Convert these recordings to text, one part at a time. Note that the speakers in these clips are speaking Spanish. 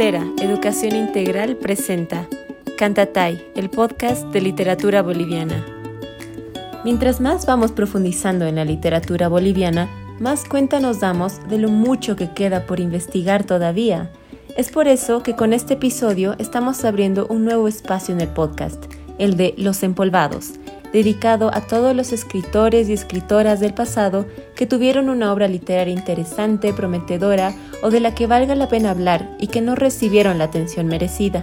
Educación Integral, presenta Cantatay, el podcast de literatura boliviana. Mientras más vamos profundizando en la literatura boliviana, más cuenta nos damos de lo mucho que queda por investigar todavía. Es por eso que con este episodio estamos abriendo un nuevo espacio en el podcast, el de Los Empolvados, dedicado a todos los escritores y escritoras del pasado que tuvieron una obra literaria interesante, prometedora o de la que valga la pena hablar y que no recibieron la atención merecida.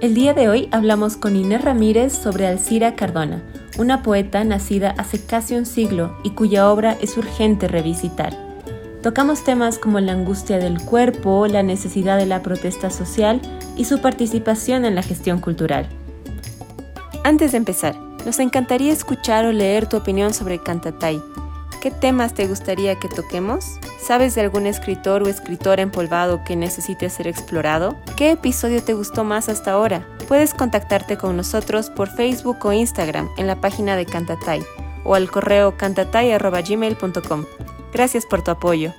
El día de hoy hablamos con Inés Ramírez sobre Alcira Cardona, una poeta nacida hace casi un siglo y cuya obra es urgente revisitar. Tocamos temas como la angustia del cuerpo, la necesidad de la protesta social y su participación en la gestión cultural. Antes de empezar, nos encantaría escuchar o leer tu opinión sobre Cantatay. ¿Qué temas te gustaría que toquemos? ¿Sabes de algún escritor o escritora empolvado que necesite ser explorado? ¿Qué episodio te gustó más hasta ahora? Puedes contactarte con nosotros por Facebook o Instagram en la página de Cantatay o al correo cantatay.gmail.com. Gracias por tu apoyo.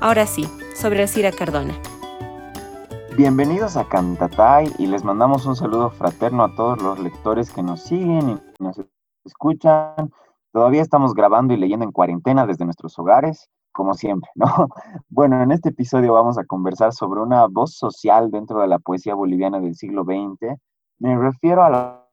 Ahora sí, sobre Alcira Cardona. Bienvenidos a Cantatay y les mandamos un saludo fraterno a todos los lectores que nos siguen nos escuchan. Todavía estamos grabando y leyendo en cuarentena desde nuestros hogares, como siempre, ¿no? Bueno, en este episodio vamos a conversar sobre una voz social dentro de la poesía boliviana del siglo XX. Me refiero a la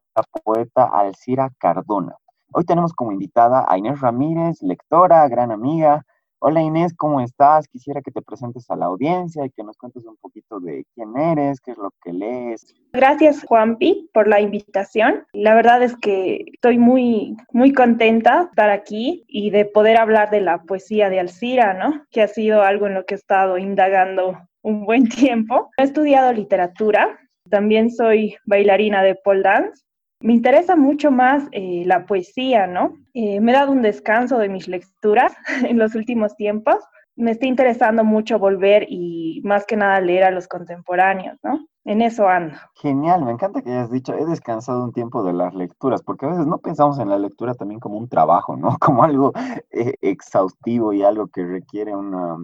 poeta Alcira Cardona. Hoy tenemos como invitada a Inés Ramírez, lectora, gran amiga, Hola Inés, ¿cómo estás? Quisiera que te presentes a la audiencia y que nos cuentes un poquito de quién eres, qué es lo que lees. Gracias Juanpi por la invitación. La verdad es que estoy muy, muy contenta de estar aquí y de poder hablar de la poesía de Alcira, ¿no? Que ha sido algo en lo que he estado indagando un buen tiempo. He estudiado literatura, también soy bailarina de pole dance me interesa mucho más eh, la poesía, ¿no? Eh, me he dado un descanso de mis lecturas en los últimos tiempos. Me está interesando mucho volver y más que nada leer a los contemporáneos, ¿no? en eso ando. Genial, me encanta que hayas dicho, he descansado un tiempo de las lecturas, porque a veces no pensamos en la lectura también como un trabajo, ¿no? Como algo eh, exhaustivo y algo que requiere una,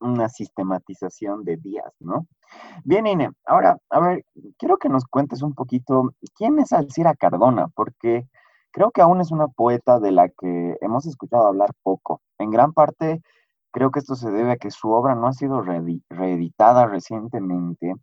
una sistematización de días, ¿no? Bien, Ine, ahora, a ver, quiero que nos cuentes un poquito, ¿quién es Alcira Cardona? Porque creo que aún es una poeta de la que hemos escuchado hablar poco. En gran parte, creo que esto se debe a que su obra no ha sido reeditada recientemente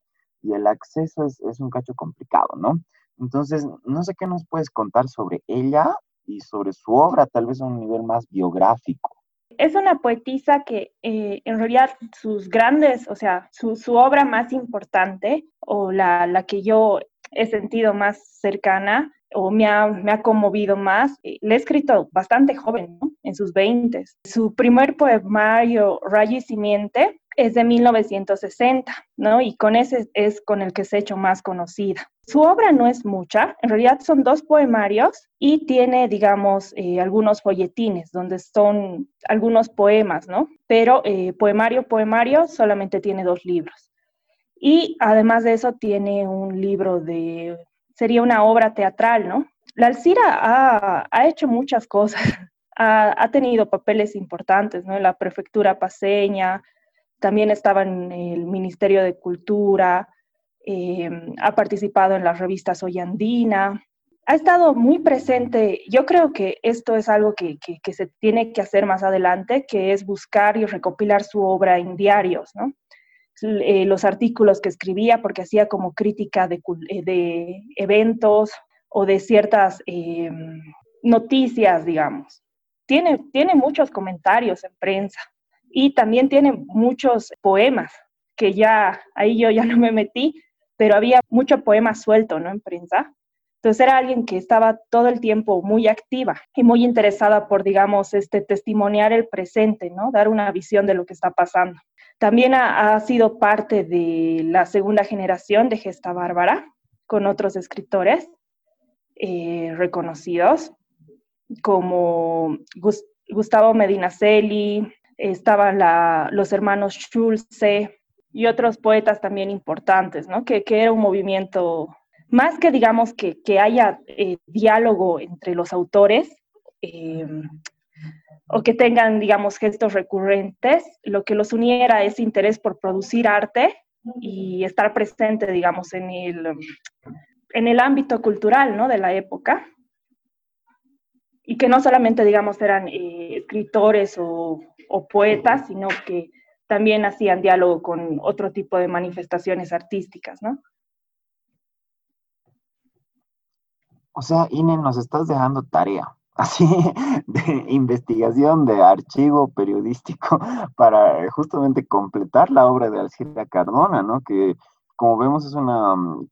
y el acceso es, es un cacho complicado, ¿no? Entonces, no sé qué nos puedes contar sobre ella y sobre su obra, tal vez a un nivel más biográfico. Es una poetisa que eh, en realidad sus grandes, o sea, su, obra más importante o la, la, que yo he sentido más cercana o me ha, me ha conmovido más, eh, le he escrito bastante joven, ¿no? en sus 20. Su primer poemario, Rayo y Simiente, es de 1960, ¿no? Y con ese es con el que se ha hecho más conocida. Su obra no es mucha, en realidad son dos poemarios y tiene, digamos, eh, algunos folletines donde son algunos poemas, ¿no? Pero eh, poemario, poemario solamente tiene dos libros. Y además de eso tiene un libro de, sería una obra teatral, ¿no? La Alcira ha, ha hecho muchas cosas, ha, ha, tenido papeles importantes, ¿no? En la prefectura paseña, también estaba en el Ministerio de Cultura, eh, ha participado en las revistas Hoyandina, ha estado muy presente. Yo creo que esto es algo que, se tiene que hacer más adelante, que es buscar y recopilar su obra en diarios. Eh, los artículos que escribía, porque hacía como crítica de, eh, eventos o de ciertas noticias, digamos. Tiene, tiene muchos comentarios en prensa y también tiene muchos poemas que ya ahí yo ya no me metí, pero había mucho poema suelto, ¿no? En prensa. Entonces era alguien que estaba todo el tiempo muy activa y muy interesada por, digamos, este testimoniar el presente, ¿no? Dar una visión de lo que está pasando. También ha, sido parte de la segunda generación de Gesta Bárbara con otros escritores eh, reconocidos como Gustavo Medinaceli, estaban los hermanos Schulze y otros poetas también importantes, ¿no? Que, que era un movimiento, más que digamos que, que haya eh, diálogo entre los autores, eh, o que tengan, digamos, gestos recurrentes, lo que los uniera es interés por producir arte y estar presente, digamos, en el, en el ámbito cultural, ¿no? De la época. Y que no solamente, digamos, eran eh, escritores o, poetas, sino que también hacían diálogo con otro tipo de manifestaciones artísticas, ¿no? O sea, Ine, nos estás dejando tarea, así, de investigación, de archivo periodístico, para justamente completar la obra de Alcira Cardona, ¿no? Que, como vemos, es una, mm,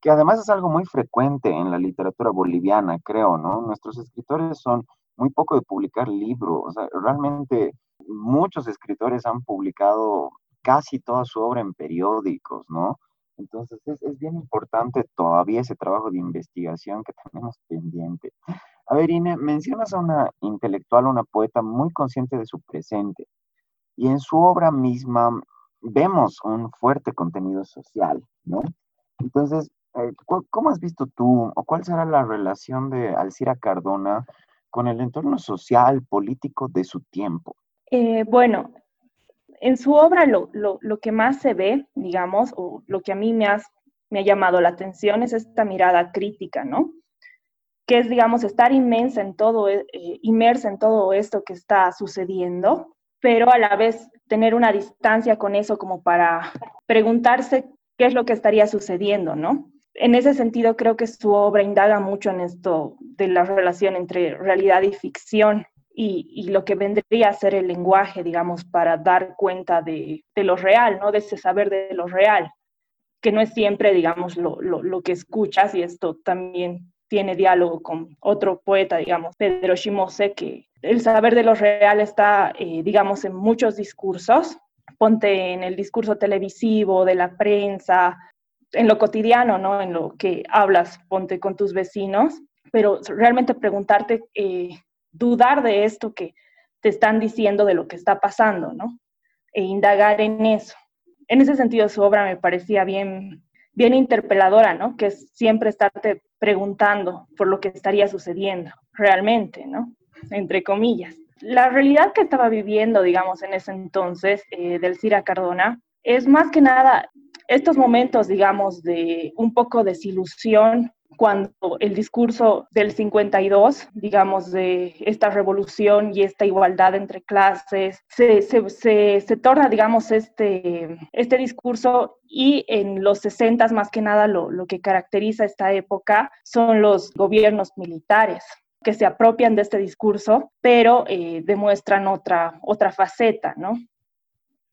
que además es algo muy frecuente en la literatura boliviana, creo, ¿no? Nuestros escritores son muy poco de publicar libros, o sea, realmente muchos escritores han publicado casi toda su obra en periódicos, ¿no? Entonces es, bien importante todavía ese trabajo de investigación que tenemos pendiente. A ver, Ine, mencionas a una intelectual, una poeta muy consciente de su presente. Y en su obra misma vemos un fuerte contenido social, ¿no? Entonces, ¿cómo has visto tú o cuál será la relación de Alcira Cardona con el entorno social, político de su tiempo? Eh, bueno, en su obra lo, que más se ve, digamos, o lo que a mí me, me ha llamado la atención es esta mirada crítica, ¿no? Que es, digamos, estar inmensa en todo, eh, inmersa en todo esto que está sucediendo, pero a la vez tener una distancia con eso como para preguntarse qué es lo que estaría sucediendo, ¿no? En ese sentido, creo que su obra indaga mucho en esto de la relación entre realidad y ficción, y, lo que vendría a ser el lenguaje, digamos, para dar cuenta de, lo real, ¿no? De ese saber de lo real, que no es siempre, digamos, lo, que escuchas, y esto también tiene diálogo con otro poeta, digamos, Pedro Shimose, que el saber de lo real está, eh, digamos, en muchos discursos. Ponte en el discurso televisivo, de la prensa, en lo cotidiano, ¿no? En lo que hablas, ponte con tus vecinos, pero realmente preguntarte eh, dudar de esto que te están diciendo de lo que está pasando, ¿no? E indagar en eso. En ese sentido, su obra me parecía bien, bien interpeladora, ¿no? Que es siempre estarte preguntando por lo que estaría sucediendo realmente, ¿no? Entre comillas. La realidad que estaba viviendo, digamos, en ese entonces eh, del Cira Cardona es más que nada estos momentos, digamos, de un poco de desilusión cuando el discurso del 52, digamos, de esta revolución y esta igualdad entre clases, se, se, se, torna, digamos, este, este discurso y en los 60 más que nada lo, lo que caracteriza esta época son los gobiernos militares que se apropian de este discurso, pero eh, demuestran otra, otra faceta, ¿no?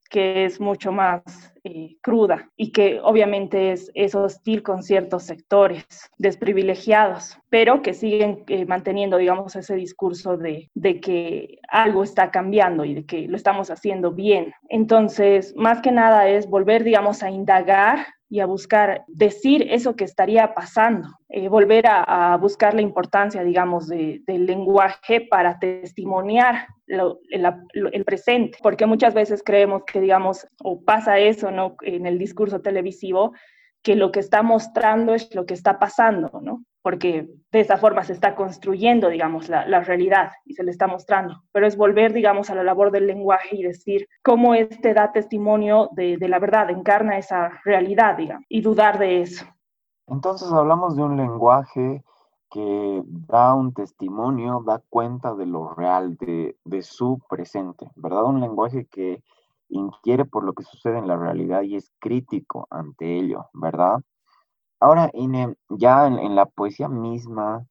Que es mucho más eh, cruda y que obviamente es, es, hostil con ciertos sectores desprivilegiados, pero que siguen eh, manteniendo, digamos, ese discurso de, de, que algo está cambiando y de que lo estamos haciendo bien. Entonces, más que nada es volver, digamos, a indagar y a buscar decir eso que estaría pasando, eh, volver a, buscar la importancia, digamos, del lenguaje para testimoniar el, presente, porque muchas veces creemos que, digamos, o pasa eso, ¿no? En el discurso televisivo, que lo que está mostrando es lo que está pasando, ¿no? Porque de esa forma se está construyendo, digamos, la, realidad y se le está mostrando. Pero es volver, digamos, a la labor del lenguaje y decir cómo este da testimonio de, de la verdad, encarna esa realidad, digamos, y dudar de eso. Entonces hablamos de un lenguaje que da un testimonio, da cuenta de lo real, de, su presente, ¿verdad? Un lenguaje que inquiere por lo que sucede en la realidad y es crítico ante ello, ¿verdad? Ahora, Ine, ya en, la poesía misma,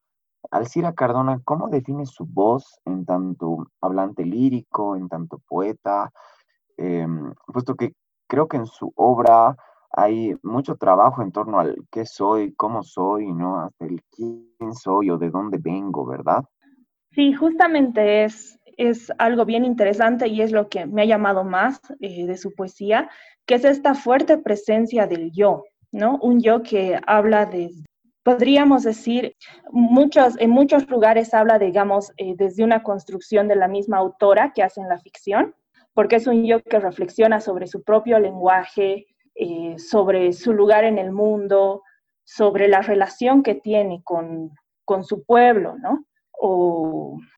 Alcira Cardona, ¿cómo define su voz en tanto hablante lírico, en tanto poeta? Em, puesto que creo que en su obra hay mucho trabajo en torno al qué soy, cómo soy, ¿no? Hasta el quién soy o de dónde vengo, ¿verdad? Sí, justamente es, es algo bien interesante y es lo que me ha llamado más eh, de su poesía, que es esta fuerte presencia del yo, ¿no? Un yo que habla de, podríamos decir, muchos, en muchos lugares habla, digamos, eh, desde una construcción de la misma autora que hace en la ficción, porque es un yo que reflexiona sobre su propio lenguaje, eh, sobre su lugar en el mundo, sobre la relación que tiene con, su pueblo, ¿no?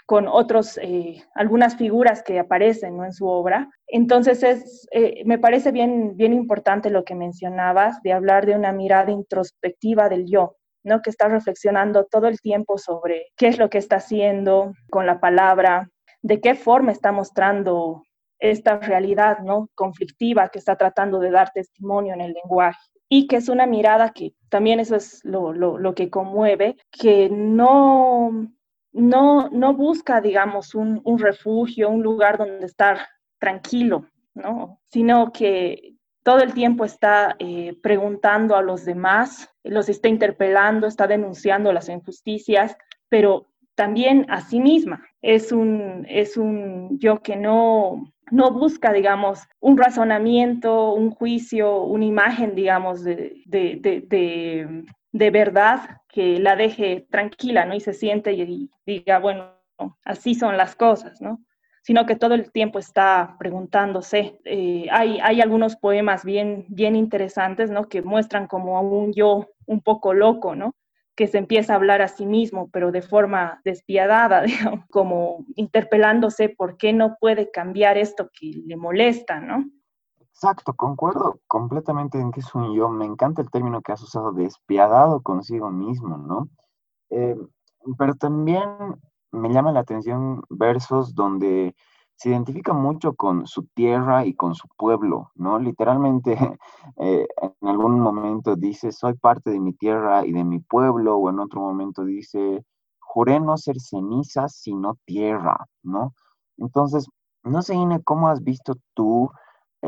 Con otros, eh, algunas figuras que aparecen ¿no? en su obra. Entonces, es, eh, me parece bien, bien importante lo que mencionabas de hablar de una mirada introspectiva del yo, ¿no? que está reflexionando todo el tiempo sobre qué es lo que está haciendo con la palabra, de qué forma está mostrando esta realidad ¿no? conflictiva que está tratando de dar testimonio en el lenguaje y que es una mirada que también eso es lo, lo, lo que conmueve, que no, no, no busca, digamos, un, un, refugio, un lugar donde estar tranquilo, ¿no? Sino que todo el tiempo está eh, preguntando a los demás, los está interpelando, está denunciando las injusticias, pero también a sí misma. Es un, es un yo que no, no busca, digamos, un razonamiento, un juicio, una imagen, digamos, de, de, verdad que la deje tranquila, ¿no? Y se siente y, diga, bueno, así son las cosas, ¿no? Sino que todo el tiempo está preguntándose. Eh, hay, hay algunos poemas bien, bien interesantes, ¿no? Que muestran como a un yo un poco loco, ¿no? que se empieza a hablar a sí mismo, pero de forma despiadada, como interpelándose por qué no puede cambiar esto que le molesta, ¿no? Exacto, concuerdo completamente en que es un yo. Me encanta el término que has usado, despiadado consigo mismo, ¿no? Eh, pero también me llama la atención versos donde se identifica mucho con su tierra y con su pueblo, ¿no? Literalmente eh, en algún momento dice, soy parte de mi tierra y de mi pueblo, o en otro momento dice, juré no ser ceniza, sino tierra, ¿no? Entonces, no sé, Ine, ¿cómo has visto tú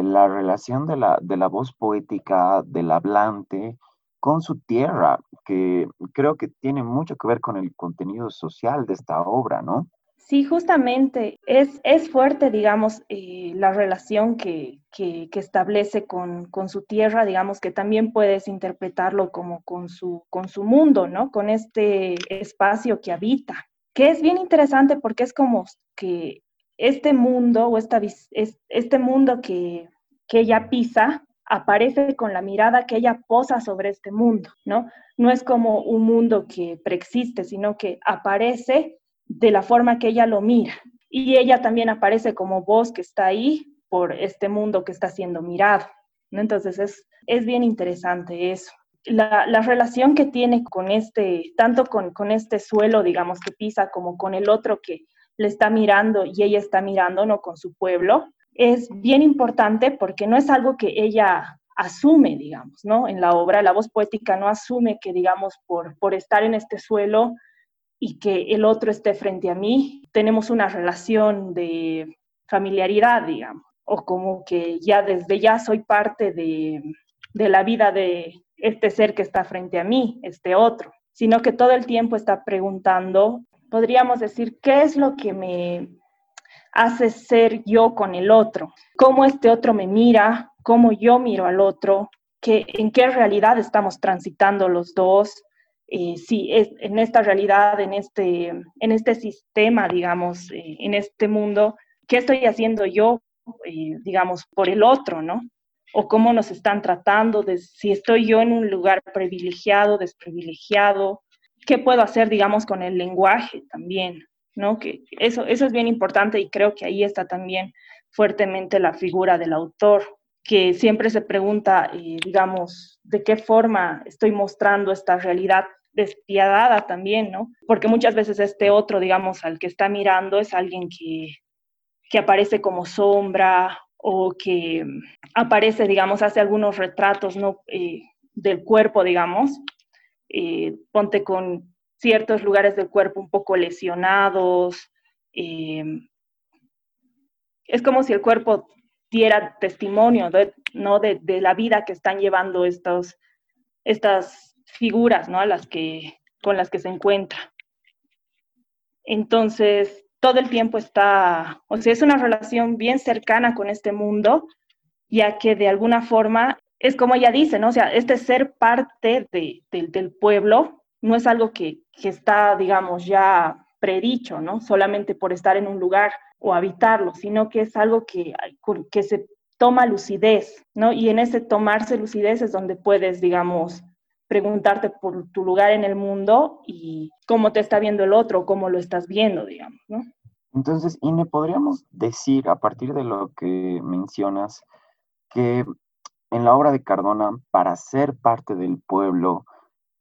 la relación de la, de la voz poética del hablante con su tierra, que creo que tiene mucho que ver con el contenido social de esta obra, ¿no? Sí, justamente es, es fuerte, digamos, eh, la relación que, que, establece con, con, su tierra, digamos, que también puedes interpretarlo como con su, con su mundo, ¿no? Con este espacio que habita, que es bien interesante porque es como que este mundo o esta, este mundo que, que ella pisa aparece con la mirada que ella posa sobre este mundo, ¿no? No es como un mundo que preexiste, sino que aparece de la forma que ella lo mira. Y ella también aparece como voz que está ahí por este mundo que está siendo mirado. Entonces es, es bien interesante eso. La, la, relación que tiene con este, tanto con, con este suelo, digamos, que pisa, como con el otro que le está mirando y ella está mirando, ¿no? Con su pueblo, es bien importante porque no es algo que ella asume, digamos, ¿no? En la obra, la voz poética no asume que, digamos, por, por estar en este suelo y que el otro esté frente a mí, tenemos una relación de familiaridad, digamos, o como que ya desde ya soy parte de, de la vida de este ser que está frente a mí, este otro, sino que todo el tiempo está preguntando, podríamos decir, ¿qué es lo que me hace ser yo con el otro? ¿Cómo este otro me mira? ¿Cómo yo miro al otro? ¿Qué, ¿En qué realidad estamos transitando los dos? eh, sí, es, en esta realidad, en este, en este sistema, digamos, eh, en este mundo, ¿qué estoy haciendo yo, eh, digamos, por el otro, ¿no? O cómo nos están tratando, si estoy yo en un lugar privilegiado, desprivilegiado, ¿qué puedo hacer, digamos, con el lenguaje también, ¿no? Que eso, eso es bien importante y creo que ahí está también fuertemente la figura del autor, que siempre se pregunta, eh, digamos, de qué forma estoy mostrando esta realidad despiadada también, ¿no? Porque muchas veces este otro, digamos, al que está mirando es alguien que, que aparece como sombra o que aparece, digamos, hace algunos retratos, ¿no? Eh, del cuerpo, digamos, eh, ponte con ciertos lugares del cuerpo un poco lesionados. Eh, es como si el cuerpo diera testimonio, ¿no? De, de, la vida que están llevando estos, estas figuras, ¿no? Las que, con las que se encuentra. Entonces, todo el tiempo está, o sea, es una relación bien cercana con este mundo, ya que de alguna forma es como ella dice, ¿no? O sea, este ser parte de, del pueblo no es algo que, que, está, digamos, ya predicho, ¿no? Solamente por estar en un lugar o habitarlo, sino que es algo que, que se toma lucidez, ¿no? Y en ese tomarse lucidez es donde puedes, digamos, preguntarte por tu lugar en el mundo y cómo te está viendo el otro, cómo lo estás viendo, digamos, ¿no? Entonces, Ine, podríamos decir, a partir de lo que mencionas, que en la obra de Cardona, para ser parte del pueblo,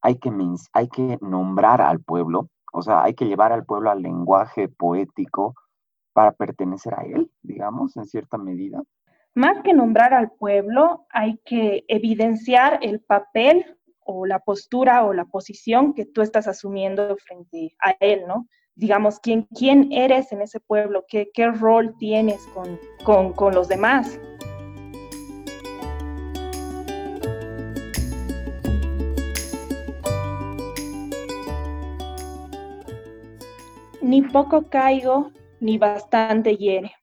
hay que, hay que nombrar al pueblo, o sea, hay que llevar al pueblo al lenguaje poético para pertenecer a él, digamos, en cierta medida. Más que nombrar al pueblo, hay que evidenciar el papel o la postura o la posición que tú estás asumiendo frente a él, ¿no? Digamos, quién, quién eres en ese pueblo, qué, qué rol tienes con, con, con los demás. Ni poco caigo, ni bastante hiere.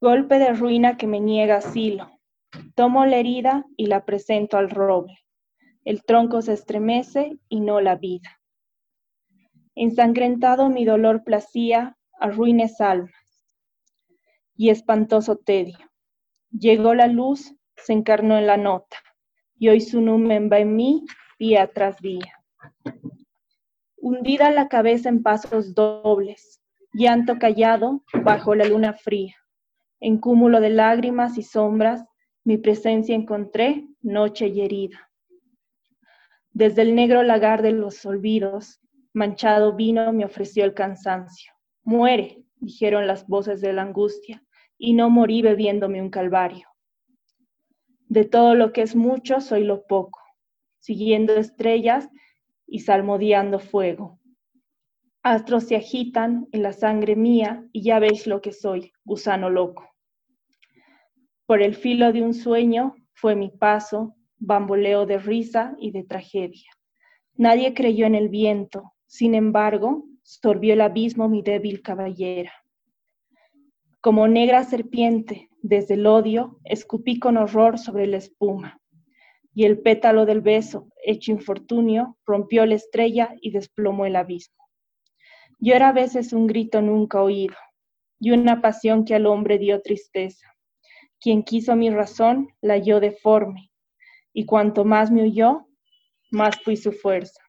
Golpe de ruina que me niega asilo. Tomo la herida y la presento al roble. El tronco se estremece y no la vida. Ensangrentado mi dolor placía a ruines almas y espantoso tedio. Llegó la luz, se encarnó en la nota, y hoy su numen va en mí día tras día hundida la cabeza en pasos dobles, llanto callado bajo la luna fría. En cúmulo de lágrimas y sombras, mi presencia encontré, noche y herida. Desde el negro lagar de los olvidos, manchado vino me ofreció el cansancio. Muere, dijeron las voces de la angustia, y no morí bebiéndome un calvario. De todo lo que es mucho, soy lo poco. Siguiendo estrellas, y salmodiando fuego. Astros se agitan en la sangre mía y ya veis lo que soy, gusano loco. Por el filo de un sueño fue mi paso, bamboleo de risa y de tragedia. Nadie creyó en el viento, sin embargo, sorbió el abismo mi débil caballera. Como negra serpiente, desde el odio, escupí con horror sobre la espuma y el pétalo del beso, hecho infortunio, rompió la estrella y desplomó el abismo. Yo era a veces un grito nunca oído, y una pasión que al hombre dio tristeza. Quien quiso mi razón, la halló deforme, y cuanto más me huyó, más fui su fuerza.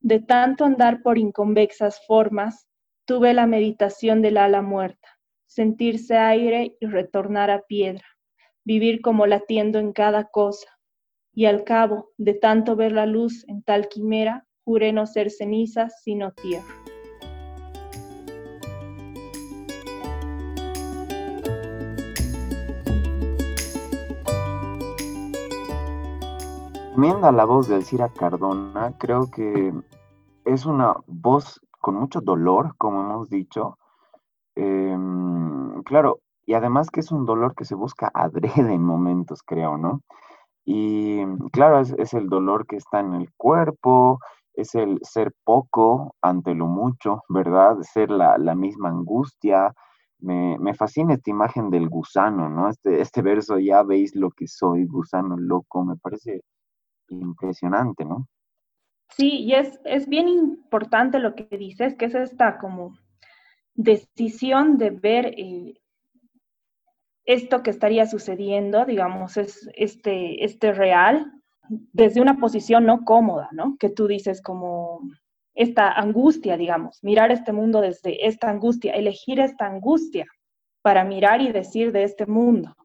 De tanto andar por inconvexas formas, tuve la meditación del ala muerta, sentirse aire y retornar a piedra vivir como latiendo en cada cosa. Y al cabo de tanto ver la luz en tal quimera, juré no ser cenizas, sino tierra. Viendo la voz de Elcira Cardona, creo que es una voz con mucho dolor, como hemos dicho. Em, claro, y además que es un dolor que se busca adrede en momentos, creo, ¿no? Y mm, claro, es, el dolor que está en el cuerpo, es el ser poco ante lo mucho, ¿verdad? Ser la, misma angustia. Me, fascina esta imagen del gusano, ¿no? Este, este verso, ya veis lo que soy, gusano loco, me parece impresionante, ¿no? Sí, y es, es bien importante lo que dices, que es esta como decisión de ver eh, esto que estaría sucediendo, digamos, es este, este real desde una posición no cómoda, ¿no? Que tú dices como esta angustia, digamos, mirar este mundo desde esta angustia, elegir esta angustia para mirar y decir de este mundo,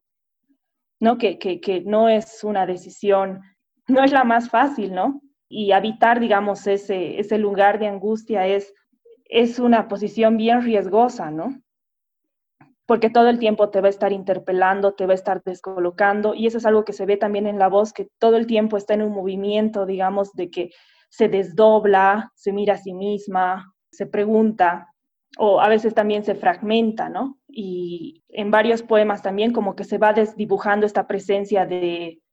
¿no? Que, que, que no es una decisión, no es la más fácil, ¿no? Y habitar, digamos, ese, ese lugar de angustia es, es una posición bien riesgosa, ¿no? Porque todo el tiempo te va a estar interpelando, te va a estar descolocando, y eso es algo que se ve también en la voz, que todo el tiempo está en un movimiento, digamos, de que se desdobla, se mira a sí misma, se pregunta, o a veces también se fragmenta, ¿no? Y en varios poemas también como que se va desdibujando esta presencia de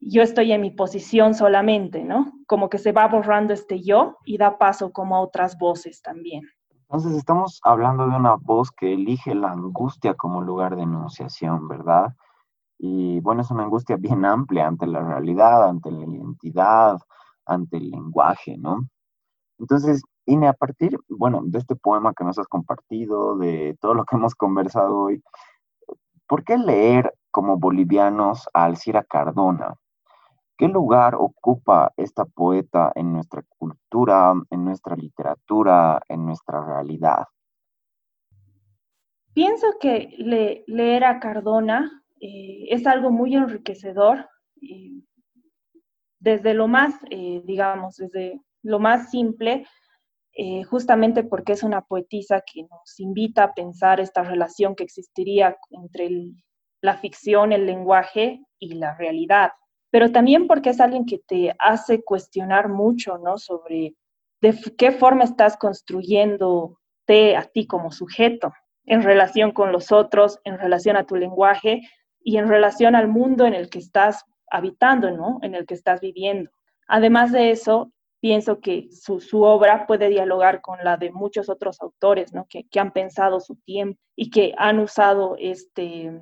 yo estoy en mi posición solamente, ¿no? Como que se va borrando este yo y da paso como a otras voces también. Entonces estamos hablando de una voz que elige la angustia como lugar de enunciación, ¿verdad? Y bueno, es una angustia bien amplia ante la realidad, ante la identidad, ante el lenguaje, ¿no? Entonces, Ine, a partir, bueno, de este poema que nos has compartido, de todo lo que hemos conversado hoy, ¿por qué leer como bolivianos a Alcira Cardona? ¿Qué lugar ocupa esta poeta en nuestra cultura, en nuestra literatura, en nuestra realidad? Pienso que leer a Cardona eh, es algo muy enriquecedor, desde lo más, eh, digamos, desde lo más simple, eh, justamente porque es una poetisa que nos invita a pensar esta relación que existiría entre la ficción, el lenguaje y la realidad, pero también porque es alguien que te hace cuestionar mucho, ¿no? Sobre de qué forma estás construyéndote a ti como sujeto en relación con los otros, en relación a tu lenguaje y en relación al mundo en el que estás habitando, ¿no? En el que estás viviendo. Además de eso, pienso que su, obra puede dialogar con la de muchos otros autores, ¿no? Que, que han pensado su tiempo y que han usado este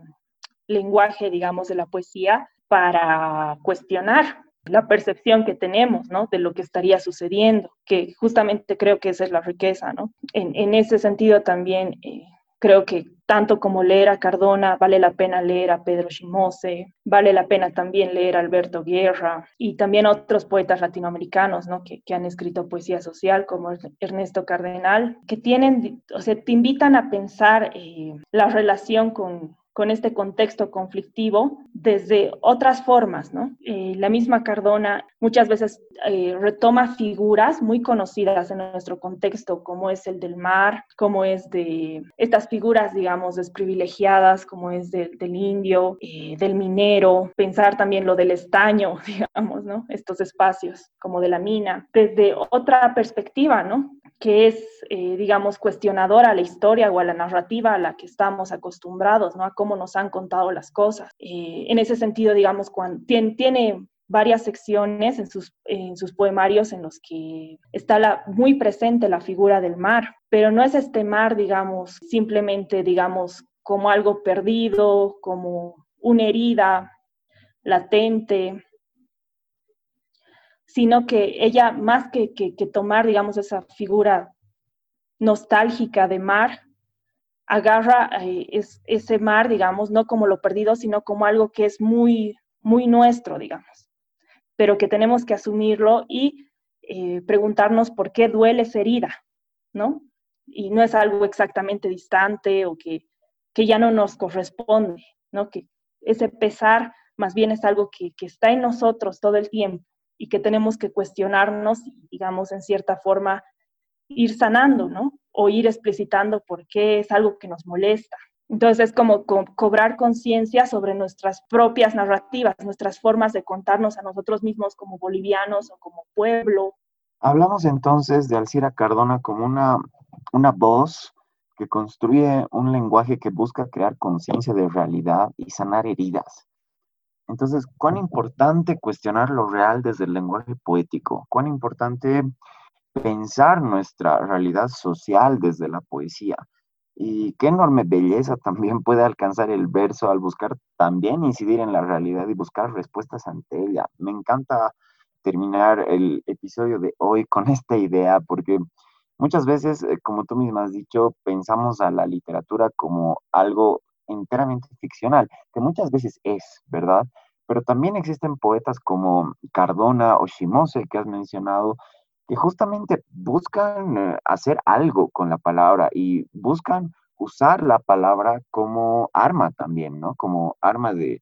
lenguaje, digamos, de la poesía para cuestionar la percepción que tenemos, ¿no? De lo que estaría sucediendo, que justamente creo que esa es la riqueza, ¿no? En, ese sentido también eh, Creo que tanto como leer a Cardona, vale la pena leer a Pedro Chimose, vale la pena también leer a Alberto Guerra y también otros poetas latinoamericanos ¿no? que, han escrito poesía social, como Ernesto Cardenal, que tienen, o sea, te invitan a pensar eh, la relación con, con este contexto conflictivo desde otras formas, ¿no? Eh, la misma Cardona muchas veces eh, retoma figuras muy conocidas en nuestro contexto, como es el del mar, como es de estas figuras, digamos, desprivilegiadas, como es del indio, eh, del minero, pensar también lo del estaño, digamos, ¿no? Estos espacios, como de la mina, desde otra perspectiva, ¿no? que es, eh, digamos, cuestionadora a la historia o a la narrativa a la que estamos acostumbrados, ¿no? A cómo nos han contado las cosas. Eh, en ese sentido, digamos, cuando, tiene, varias secciones en sus, poemarios en los que está muy presente la figura del mar, pero no es este mar, digamos, simplemente, digamos, como algo perdido, como una herida latente, sino que ella, más que, tomar, digamos, esa figura nostálgica de mar, agarra eh, ese mar, digamos, no como lo perdido, sino como algo que es muy, muy nuestro, digamos, pero que tenemos que asumirlo y eh, preguntarnos por qué duele esa herida, ¿no? Y no es algo exactamente distante o que, que ya no nos corresponde, ¿no? Que ese pesar más bien es algo que, que está en nosotros todo el tiempo y que tenemos que cuestionarnos digamos, en cierta forma, ir sanando, ¿no? O ir explicitando por qué es algo que nos molesta. Entonces es como cobrar conciencia sobre nuestras propias narrativas, nuestras formas de contarnos a nosotros mismos como bolivianos o como pueblo. Hablamos entonces de Alcira Cardona como una, una voz que construye un lenguaje que busca crear conciencia de realidad y sanar heridas. Entonces, cuán importante cuestionar lo real desde el lenguaje poético, cuán importante pensar nuestra realidad social desde la poesía. Y qué enorme belleza también puede alcanzar el verso al buscar también incidir en la realidad y buscar respuestas ante ella. Me encanta terminar el episodio de hoy con esta idea porque muchas veces, eh, como tú misma has dicho, pensamos a la literatura como algo enteramente ficcional, que muchas veces es, ¿verdad? Pero también existen poetas como Cardona o Shimose, que has mencionado, que justamente buscan eh, hacer algo con la palabra y buscan usar la palabra como arma también, ¿no? Como arma de,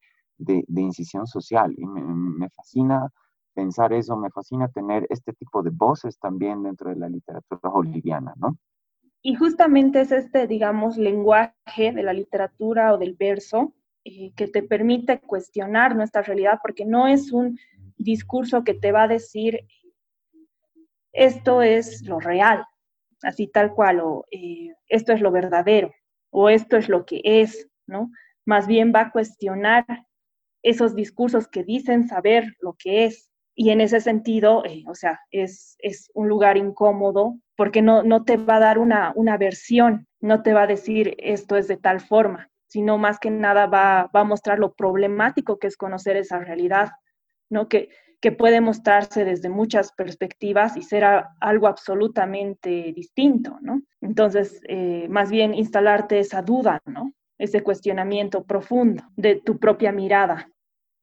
incisión social. Y me, me, fascina pensar eso, me fascina tener este tipo de voces también dentro de la literatura boliviana, ¿no? Y justamente es este, digamos, lenguaje de la literatura o del verso eh, que te permite cuestionar nuestra realidad, porque no es un discurso que te va a decir esto es lo real, así tal cual, o eh, esto es lo verdadero, o esto es lo que es, ¿no? Más bien va a cuestionar esos discursos que dicen saber lo que es. Y en ese sentido, eh, o sea, es, es un lugar incómodo porque no, no te va a dar una, una versión, no te va a decir esto es de tal forma, sino más que nada va, a mostrar lo problemático que es conocer esa realidad, ¿no? Que, que puede mostrarse desde muchas perspectivas y ser algo absolutamente distinto, ¿no? Entonces, eh, más bien instalarte esa duda, ¿no? Ese cuestionamiento profundo de tu propia mirada.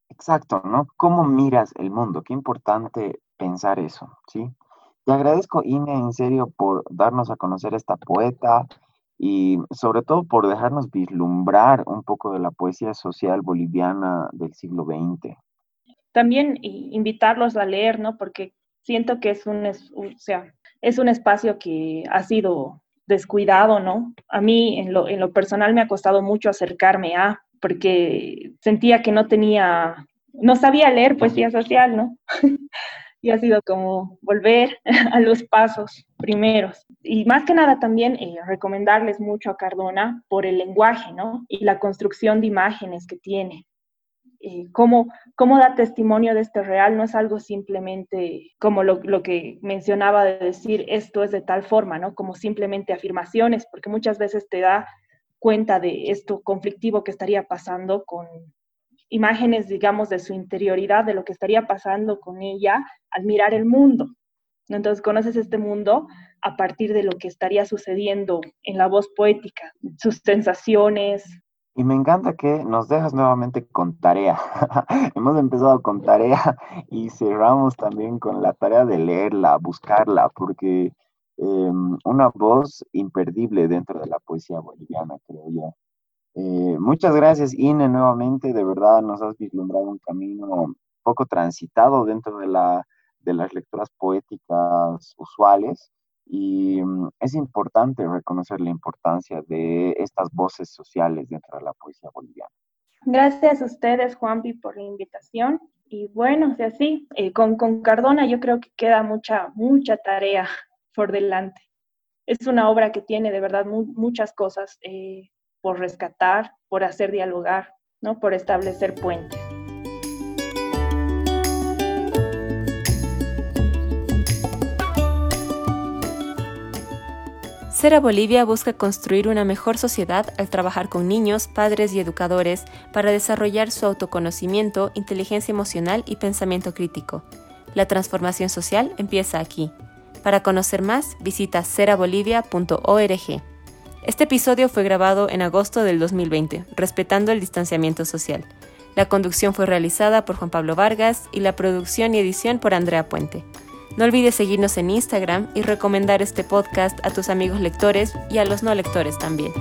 Exacto, ¿no? ¿Cómo miras el mundo? Qué importante pensar eso, ¿sí? Te agradezco, Ine, en serio, por darnos a conocer esta poeta y sobre todo por dejarnos vislumbrar un poco de la poesía social boliviana del siglo XX. También invitarlos a leer, ¿no? Porque siento que es un, o sea, es un espacio que ha sido descuidado, ¿no? A mí en lo, en lo personal me ha costado mucho acercarme a, porque sentía que no tenía, no sabía leer poesía social, ¿no? y ha sido como volver a los pasos primeros. Y más que nada también eh, recomendarles mucho a Cardona por el lenguaje, ¿no? Y la construcción de imágenes que tiene. Eh, cómo, cómo, da testimonio de este real, no es algo simplemente como lo, lo, que mencionaba de decir esto es de tal forma, ¿no? Como simplemente afirmaciones, porque muchas veces te da cuenta de esto conflictivo que estaría pasando con imágenes, digamos, de su interioridad, de lo que estaría pasando con ella al mirar el mundo. Entonces conoces este mundo a partir de lo que estaría sucediendo en la voz poética, sus sensaciones. Y me encanta que nos dejas nuevamente con tarea. Hemos empezado con tarea y cerramos también con la tarea de leerla, buscarla, porque Em, una voz imperdible dentro de la poesía boliviana, creo yo. Eh, muchas gracias, Ine, nuevamente. De verdad nos has vislumbrado un camino poco transitado dentro de, la, de las lecturas poéticas usuales y mm, es importante reconocer la importancia de estas voces sociales dentro de la poesía boliviana. Gracias a ustedes, Juanpi, por la invitación. Y bueno, o sea, sí, eh, con, con Cardona yo creo que queda mucha, mucha tarea por delante. Es una obra que tiene de verdad muchas cosas eh, por rescatar, por hacer dialogar, ¿no? por establecer puentes. Cera Bolivia busca construir una mejor sociedad al trabajar con niños, padres y educadores para desarrollar su autoconocimiento, inteligencia emocional y pensamiento crítico. La transformación social empieza aquí. Para conocer más, visita cerabolivia.org. Este episodio fue grabado en agosto del 2020, respetando el distanciamiento social. La conducción fue realizada por Juan Pablo Vargas y la producción y edición por Andrea Puente. No olvides seguirnos en Instagram y recomendar este podcast a tus amigos lectores y a los no lectores también.